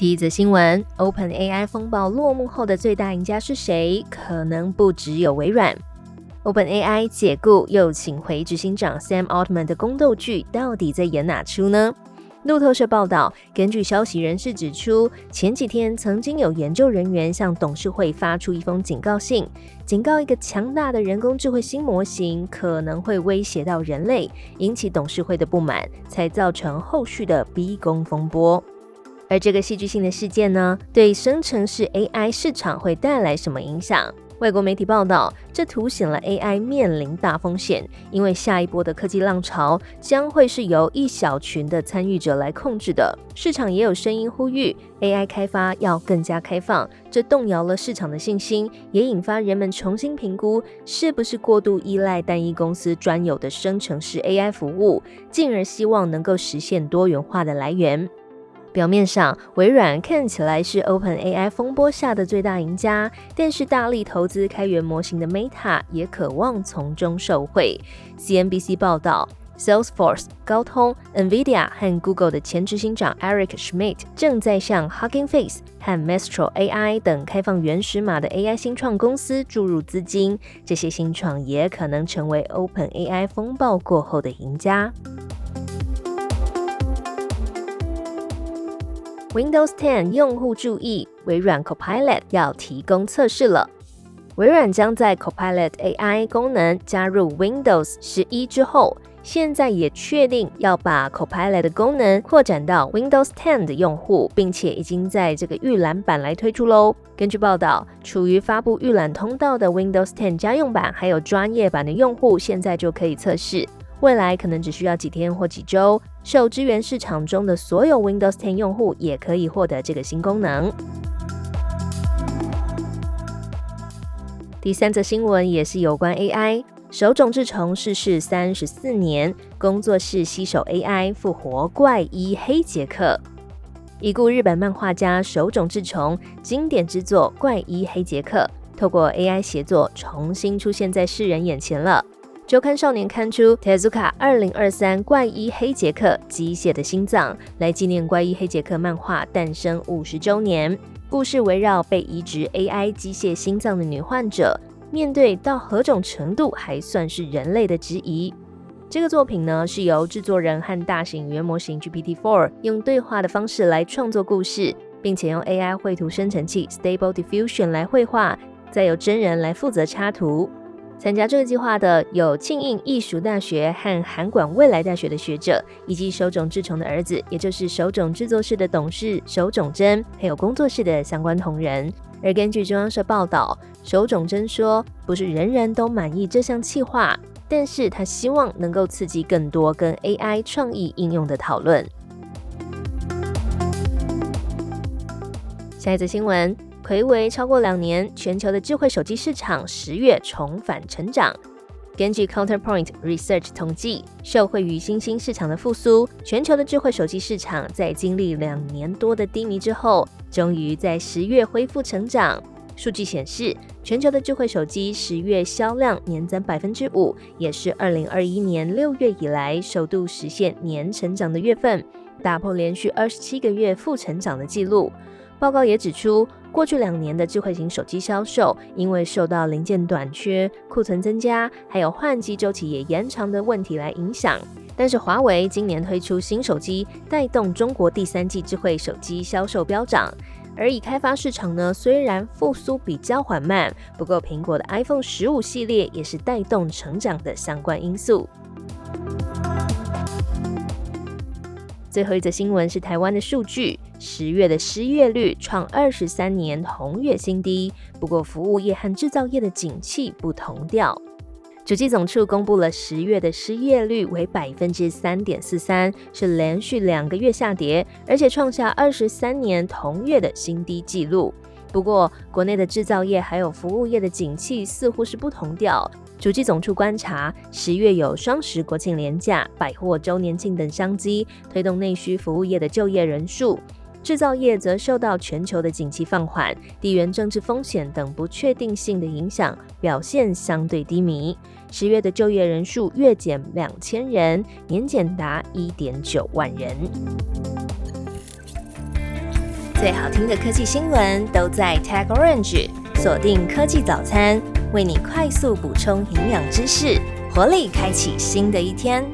第一则新闻：Open AI 风暴落幕后的最大赢家是谁？可能不只有微软。Open AI 解雇又请回执行长 Sam Altman 的宫斗剧，到底在演哪出呢？路透社报道，根据消息人士指出，前几天曾经有研究人员向董事会发出一封警告信，警告一个强大的人工智慧新模型可能会威胁到人类，引起董事会的不满，才造成后续的逼宫风波。而这个戏剧性的事件呢，对生成式 AI 市场会带来什么影响？外国媒体报道，这凸显了 AI 面临大风险，因为下一波的科技浪潮将会是由一小群的参与者来控制的。市场也有声音呼吁 AI 开发要更加开放，这动摇了市场的信心，也引发人们重新评估是不是过度依赖单一公司专有的生成式 AI 服务，进而希望能够实现多元化的来源。表面上，微软看起来是 Open AI 风波下的最大赢家，但是大力投资开源模型的 Meta 也渴望从中受惠。CNBC 报道，Salesforce、高通、NVIDIA 和 Google 的前执行长 Eric Schmidt 正在向 Hugging Face 和 Mistral AI 等开放原始码的 AI 新创公司注入资金，这些新创也可能成为 Open AI 风暴过后的赢家。Windows 10用户注意，微软 Copilot 要提供测试了。微软将在 Copilot AI 功能加入 Windows 十一之后，现在也确定要把 Copilot 的功能扩展到 Windows 10的用户，并且已经在这个预览版来推出喽。根据报道，处于发布预览通道的 Windows 10家用版还有专业版的用户，现在就可以测试。未来可能只需要几天或几周，受支援市场中的所有 Windows 10用户也可以获得这个新功能。第三则新闻也是有关 AI，手冢治虫逝世三十四年，工作室携手 AI 复活怪医黑杰克。已故日本漫画家手冢治虫经典之作《怪医黑杰克》，透过 AI 协作重新出现在世人眼前了。周刊少年刊出 Tezuka 二零二三怪医黑杰克机械的心脏，来纪念怪医黑杰克漫画诞生五十周年。故事围绕被移植 AI 机械心脏的女患者，面对到何种程度还算是人类的质疑。这个作品呢，是由制作人和大型语言模型 GPT-4 用对话的方式来创作故事，并且用 AI 绘图生成器 Stable Diffusion 来绘画，再由真人来负责插图。参加这个计划的有庆应艺术大学和韩馆未来大学的学者，以及手冢治虫的儿子，也就是手冢制作室的董事手冢真，还有工作室的相关同仁。而根据中央社报道，手冢真说，不是人人都满意这项计划，但是他希望能够刺激更多跟 AI 创意应用的讨论。下一则新闻。回违超过两年，全球的智慧手机市场十月重返成长。根据 Counterpoint Research 统计，受惠于新兴市场的复苏，全球的智慧手机市场在经历两年多的低迷之后，终于在十月恢复成长。数据显示，全球的智慧手机十月销量年增百分之五，也是二零二一年六月以来首度实现年成长的月份，打破连续二十七个月负成长的记录。报告也指出。过去两年的智慧型手机销售，因为受到零件短缺、库存增加，还有换机周期也延长的问题来影响。但是华为今年推出新手机，带动中国第三季智慧手机销售飙涨。而已开发市场呢，虽然复苏比较缓慢，不过苹果的 iPhone 十五系列也是带动成长的相关因素。最后一则新闻是台湾的数据。十月的失业率创二十三年同月新低，不过服务业和制造业的景气不同调。主计总处公布了十月的失业率为百分之三点四三，是连续两个月下跌，而且创下二十三年同月的新低纪录。不过，国内的制造业还有服务业的景气似乎是不同调。主计总处观察，十月有双十国庆连假、百货周年庆等商机，推动内需服务业的就业人数。制造业则受到全球的景气放缓、地缘政治风险等不确定性的影响，表现相对低迷。十月的就业人数月减两千人，年减达一点九万人。最好听的科技新闻都在 Tag Orange，锁定科技早餐，为你快速补充营养知识，活力开启新的一天。